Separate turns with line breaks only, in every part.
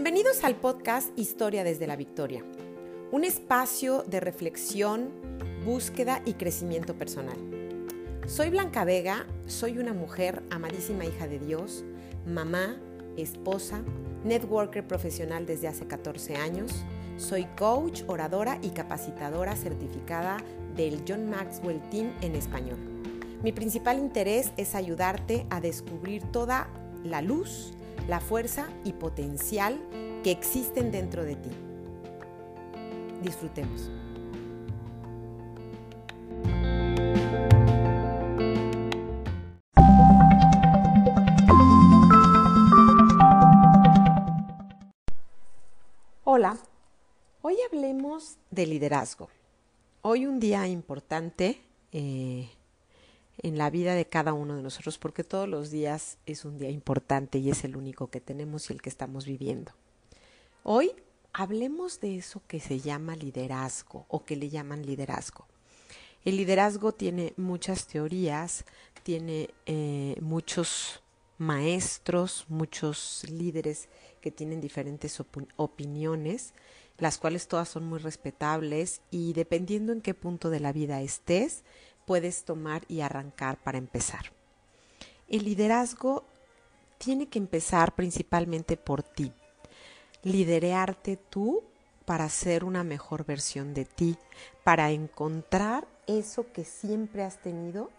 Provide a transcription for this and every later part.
Bienvenidos al podcast Historia desde la Victoria, un espacio de reflexión, búsqueda y crecimiento personal. Soy Blanca Vega, soy una mujer amadísima hija de Dios, mamá, esposa, networker profesional desde hace 14 años, soy coach, oradora y capacitadora certificada del John Maxwell Team en español. Mi principal interés es ayudarte a descubrir toda la luz, la fuerza y potencial que existen dentro de ti. Disfrutemos. Hola, hoy hablemos de liderazgo. Hoy un día importante eh, en la vida de cada uno de nosotros, porque todos los días es un día importante y es el único que tenemos y el que estamos viviendo. Hoy hablemos de eso que se llama liderazgo o que le llaman liderazgo. El liderazgo tiene muchas teorías, tiene eh, muchos maestros, muchos líderes que tienen diferentes opiniones, las cuales todas son muy respetables y dependiendo en qué punto de la vida estés, puedes tomar y arrancar para empezar. El liderazgo tiene que empezar principalmente por ti. Liderearte tú para ser una mejor versión de ti, para encontrar eso que siempre has tenido,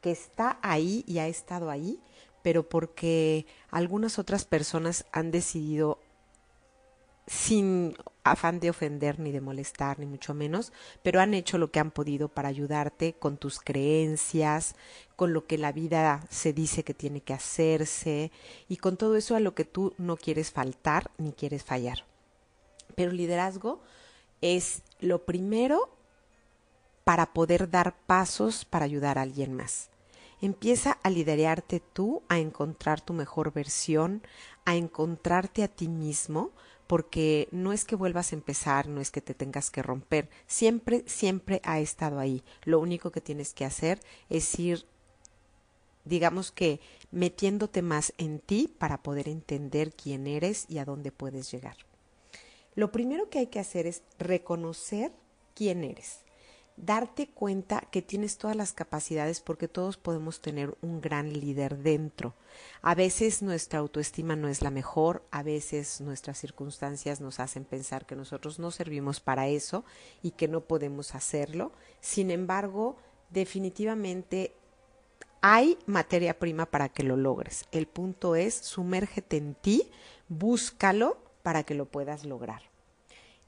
que está ahí y ha estado ahí, pero porque algunas otras personas han decidido sin afán de ofender ni de molestar, ni mucho menos, pero han hecho lo que han podido para ayudarte con tus creencias, con lo que la vida se dice que tiene que hacerse y con todo eso a lo que tú no quieres faltar ni quieres fallar. Pero liderazgo es lo primero para poder dar pasos para ayudar a alguien más. Empieza a liderarte tú, a encontrar tu mejor versión, a encontrarte a ti mismo, porque no es que vuelvas a empezar, no es que te tengas que romper, siempre, siempre ha estado ahí. Lo único que tienes que hacer es ir, digamos que, metiéndote más en ti para poder entender quién eres y a dónde puedes llegar. Lo primero que hay que hacer es reconocer quién eres darte cuenta que tienes todas las capacidades porque todos podemos tener un gran líder dentro. A veces nuestra autoestima no es la mejor, a veces nuestras circunstancias nos hacen pensar que nosotros no servimos para eso y que no podemos hacerlo. Sin embargo, definitivamente hay materia prima para que lo logres. El punto es sumérgete en ti, búscalo para que lo puedas lograr.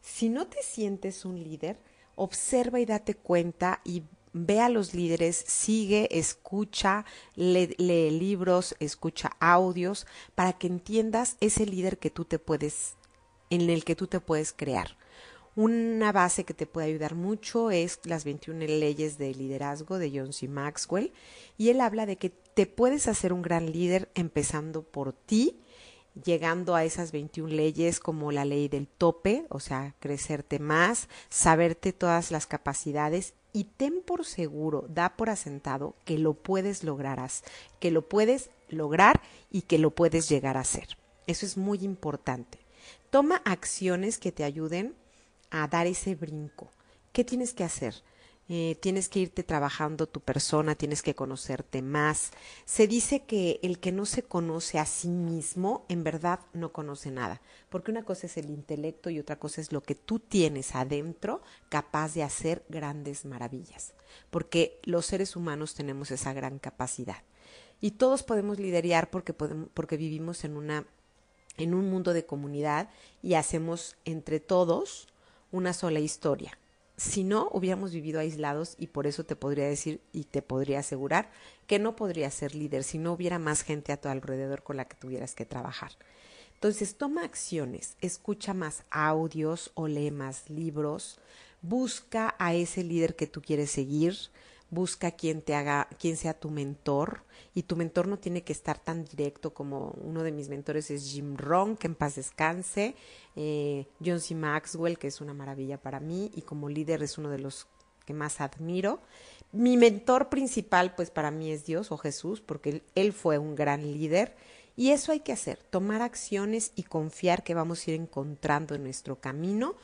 Si no te sientes un líder, observa y date cuenta y ve a los líderes, sigue, escucha, lee, libros, escucha audios para que entiendas ese líder que tú te puedes, en el que tú te puedes crear. Una base que te puede ayudar mucho es las 21 leyes de liderazgo de John C. Maxwell y él habla de que te puedes hacer un gran líder empezando por ti llegando a esas 21 leyes como la ley del tope, o sea, crecerte más, saberte todas las capacidades y ten por seguro, da por asentado que lo puedes lograr, que lo puedes lograr y que lo puedes llegar a hacer. Eso es muy importante. Toma acciones que te ayuden a dar ese brinco. ¿Qué tienes que hacer? Eh, tienes que irte trabajando tu persona, tienes que conocerte más. Se dice que el que no se conoce a sí mismo, en verdad no conoce nada, porque una cosa es el intelecto y otra cosa es lo que tú tienes adentro capaz de hacer grandes maravillas, porque los seres humanos tenemos esa gran capacidad. Y todos podemos liderar porque, podemos, porque vivimos en, una, en un mundo de comunidad y hacemos entre todos una sola historia si no, hubiéramos vivido aislados y por eso te podría decir y te podría asegurar que no podrías ser líder si no hubiera más gente a tu alrededor con la que tuvieras que trabajar. Entonces, toma acciones, escucha más audios o lee más libros, busca a ese líder que tú quieres seguir, busca quien te haga, quien sea tu mentor, y tu mentor no tiene que estar tan directo como uno de mis mentores es Jim Rohn, que en paz descanse, eh, John C. Maxwell, que es una maravilla para mí, y como líder es uno de los que más admiro. Mi mentor principal, pues para mí es Dios o Jesús, porque él, fue un gran líder Y eso hay que hacer, tomar acciones y confiar que vamos a ir encontrando en nuestro camino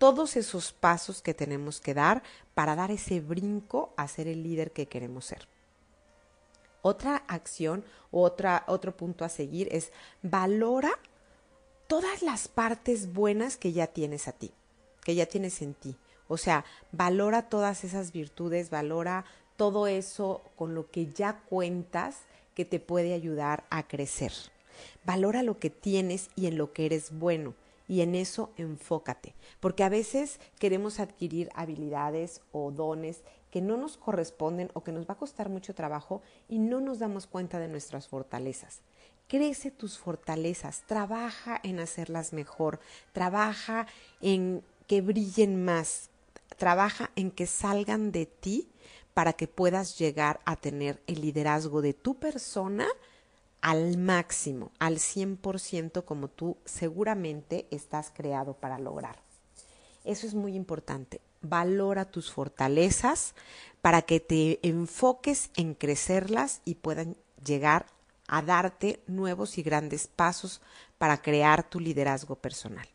todos esos pasos que tenemos que dar para dar ese brinco a ser el líder que queremos ser. Otra acción, otra, otro punto a seguir es valora todas las partes buenas que ya tienes a ti, que ya tienes en ti. O sea, valora todas esas virtudes, valora todo eso con lo que ya cuentas que te puede ayudar a crecer. Valora lo que tienes y en lo que eres bueno y en eso enfócate, porque a veces queremos adquirir habilidades o dones que no nos corresponden o que nos va a costar mucho trabajo y no nos damos cuenta de nuestras fortalezas. Crece tus fortalezas, trabaja en hacerlas mejor, trabaja en que brillen más, trabaja en que salgan de ti para que puedas llegar a tener el liderazgo de tu persona al máximo, al 100% como tú seguramente estás creado para lograr. Eso es muy importante. Valora tus fortalezas para que te enfoques en crecerlas y puedan llegar a darte nuevos y grandes pasos para crear tu liderazgo personal.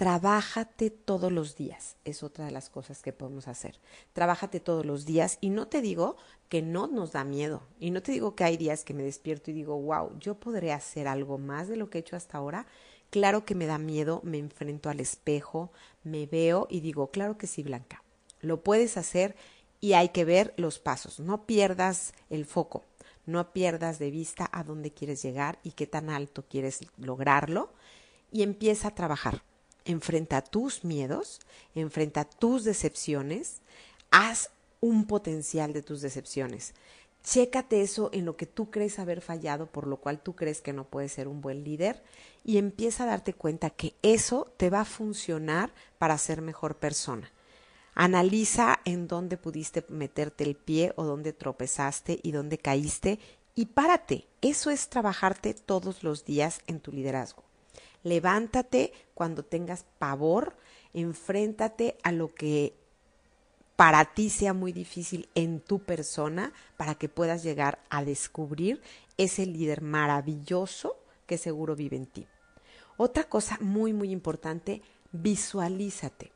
Trabájate todos los días, es otra de las cosas que podemos hacer. Trabájate todos los días y no te digo que no nos da miedo y no te digo que hay días que me despierto y digo, wow, yo podré hacer algo más de lo que he hecho hasta ahora. Claro que me da miedo, me enfrento al espejo, me veo y digo, claro que sí, Blanca, lo puedes hacer y hay que ver los pasos. No pierdas el foco, no pierdas de vista a dónde quieres llegar y qué tan alto quieres lograrlo y empieza a trabajar enfrenta tus miedos, enfrenta tus decepciones, haz un potencial de tus decepciones. Chécate eso en lo que tú crees haber fallado, por lo cual tú crees que no puedes ser un buen líder, y empieza a darte cuenta que eso te va a funcionar para ser mejor persona. Analiza en dónde pudiste meterte el pie o dónde tropezaste y dónde caíste y párate. Eso es trabajarte todos los días en tu liderazgo. Levántate cuando tengas pavor, enfréntate a lo que para ti sea muy difícil en tu persona para que puedas llegar a descubrir ese líder maravilloso que seguro vive en ti. Otra cosa muy, muy importante, visualízate.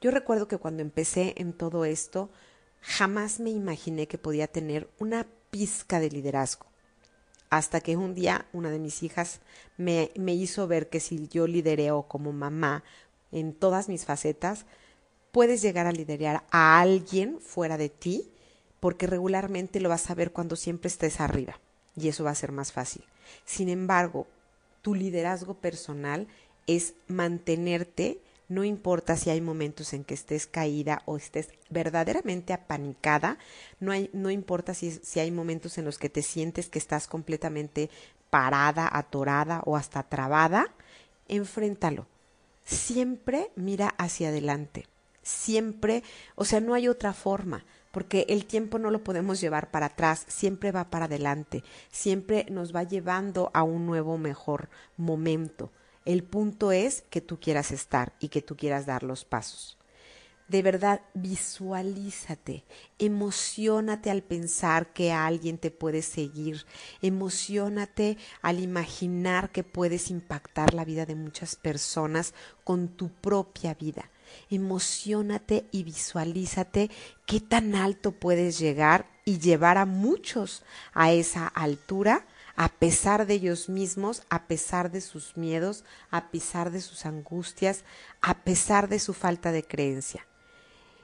Yo recuerdo que cuando empecé en todo esto, jamás me imaginé que podía tener una pizca de liderazgo hasta que un día una de mis hijas me, me hizo ver que si yo lidereo como mamá en todas mis facetas, puedes llegar a liderar a alguien fuera de ti, porque regularmente lo vas a ver cuando siempre estés arriba, y eso va a ser más fácil. Sin embargo, tu liderazgo personal es mantenerte no importa si hay momentos en que estés caída o estés verdaderamente apanicada, no, no importa si, si hay momentos en los que te sientes que estás completamente parada, atorada o hasta trabada, enfréntalo. Siempre mira hacia adelante. Siempre, o sea, no hay otra forma, porque el tiempo no lo podemos llevar para atrás, siempre va para adelante, siempre nos va llevando a un nuevo, mejor momento. El punto es que tú quieras estar y que tú quieras dar los pasos. De verdad, visualízate, emocionate al pensar que alguien te puede seguir, emocionate al imaginar que puedes impactar la vida de muchas personas con tu propia vida. Emocionate y visualízate qué tan alto puedes llegar y llevar a muchos a esa altura a pesar de ellos mismos, a pesar de sus miedos, a pesar de sus angustias, a pesar de su falta de creencia.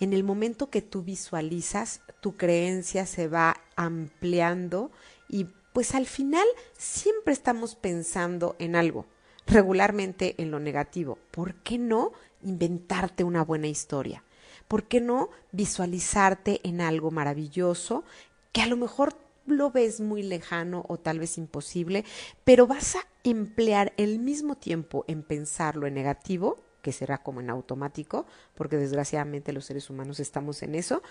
En el momento que tú visualizas, tu creencia se va ampliando y pues al final siempre estamos pensando en algo, regularmente en lo negativo. ¿Por qué no inventarte una buena historia? ¿Por qué no visualizarte en algo maravilloso que a lo mejor lo ves muy lejano o tal vez imposible, pero vas a emplear el mismo tiempo en pensarlo en negativo, que será como en automático, porque desgraciadamente los seres humanos estamos en eso,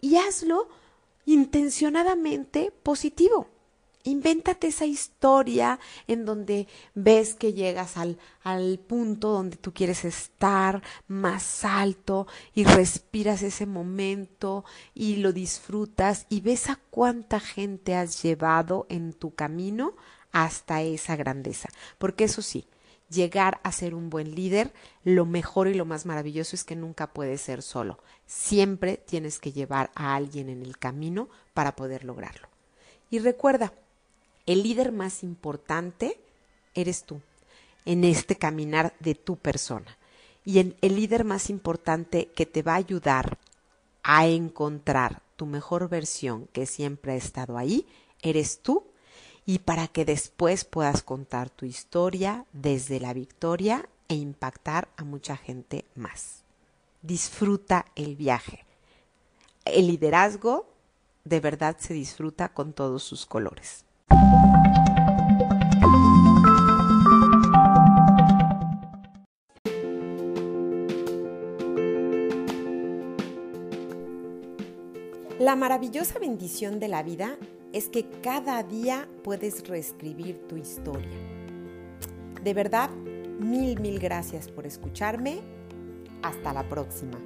y hazlo intencionadamente positivo. Invéntate esa historia en donde ves que llegas al, al, punto donde tú quieres estar más alto y respiras ese momento y lo disfrutas y ves a cuánta gente has llevado en tu camino hasta esa grandeza. Porque eso sí, llegar a ser un buen líder, lo mejor y lo más maravilloso es que nunca puedes ser solo. Siempre tienes que llevar a alguien en el camino para poder lograrlo. Y recuerda, el líder más importante eres tú en este caminar de tu persona. Y el, el líder más importante que te va a ayudar a encontrar tu mejor versión que siempre ha estado ahí, eres tú y para que después puedas contar tu historia desde la victoria e impactar a mucha gente más. Disfruta el viaje. El liderazgo de verdad se disfruta con todos sus colores. La maravillosa bendición de la vida es que cada día puedes reescribir tu historia. De verdad, mil, mil gracias por escucharme. Hasta la próxima.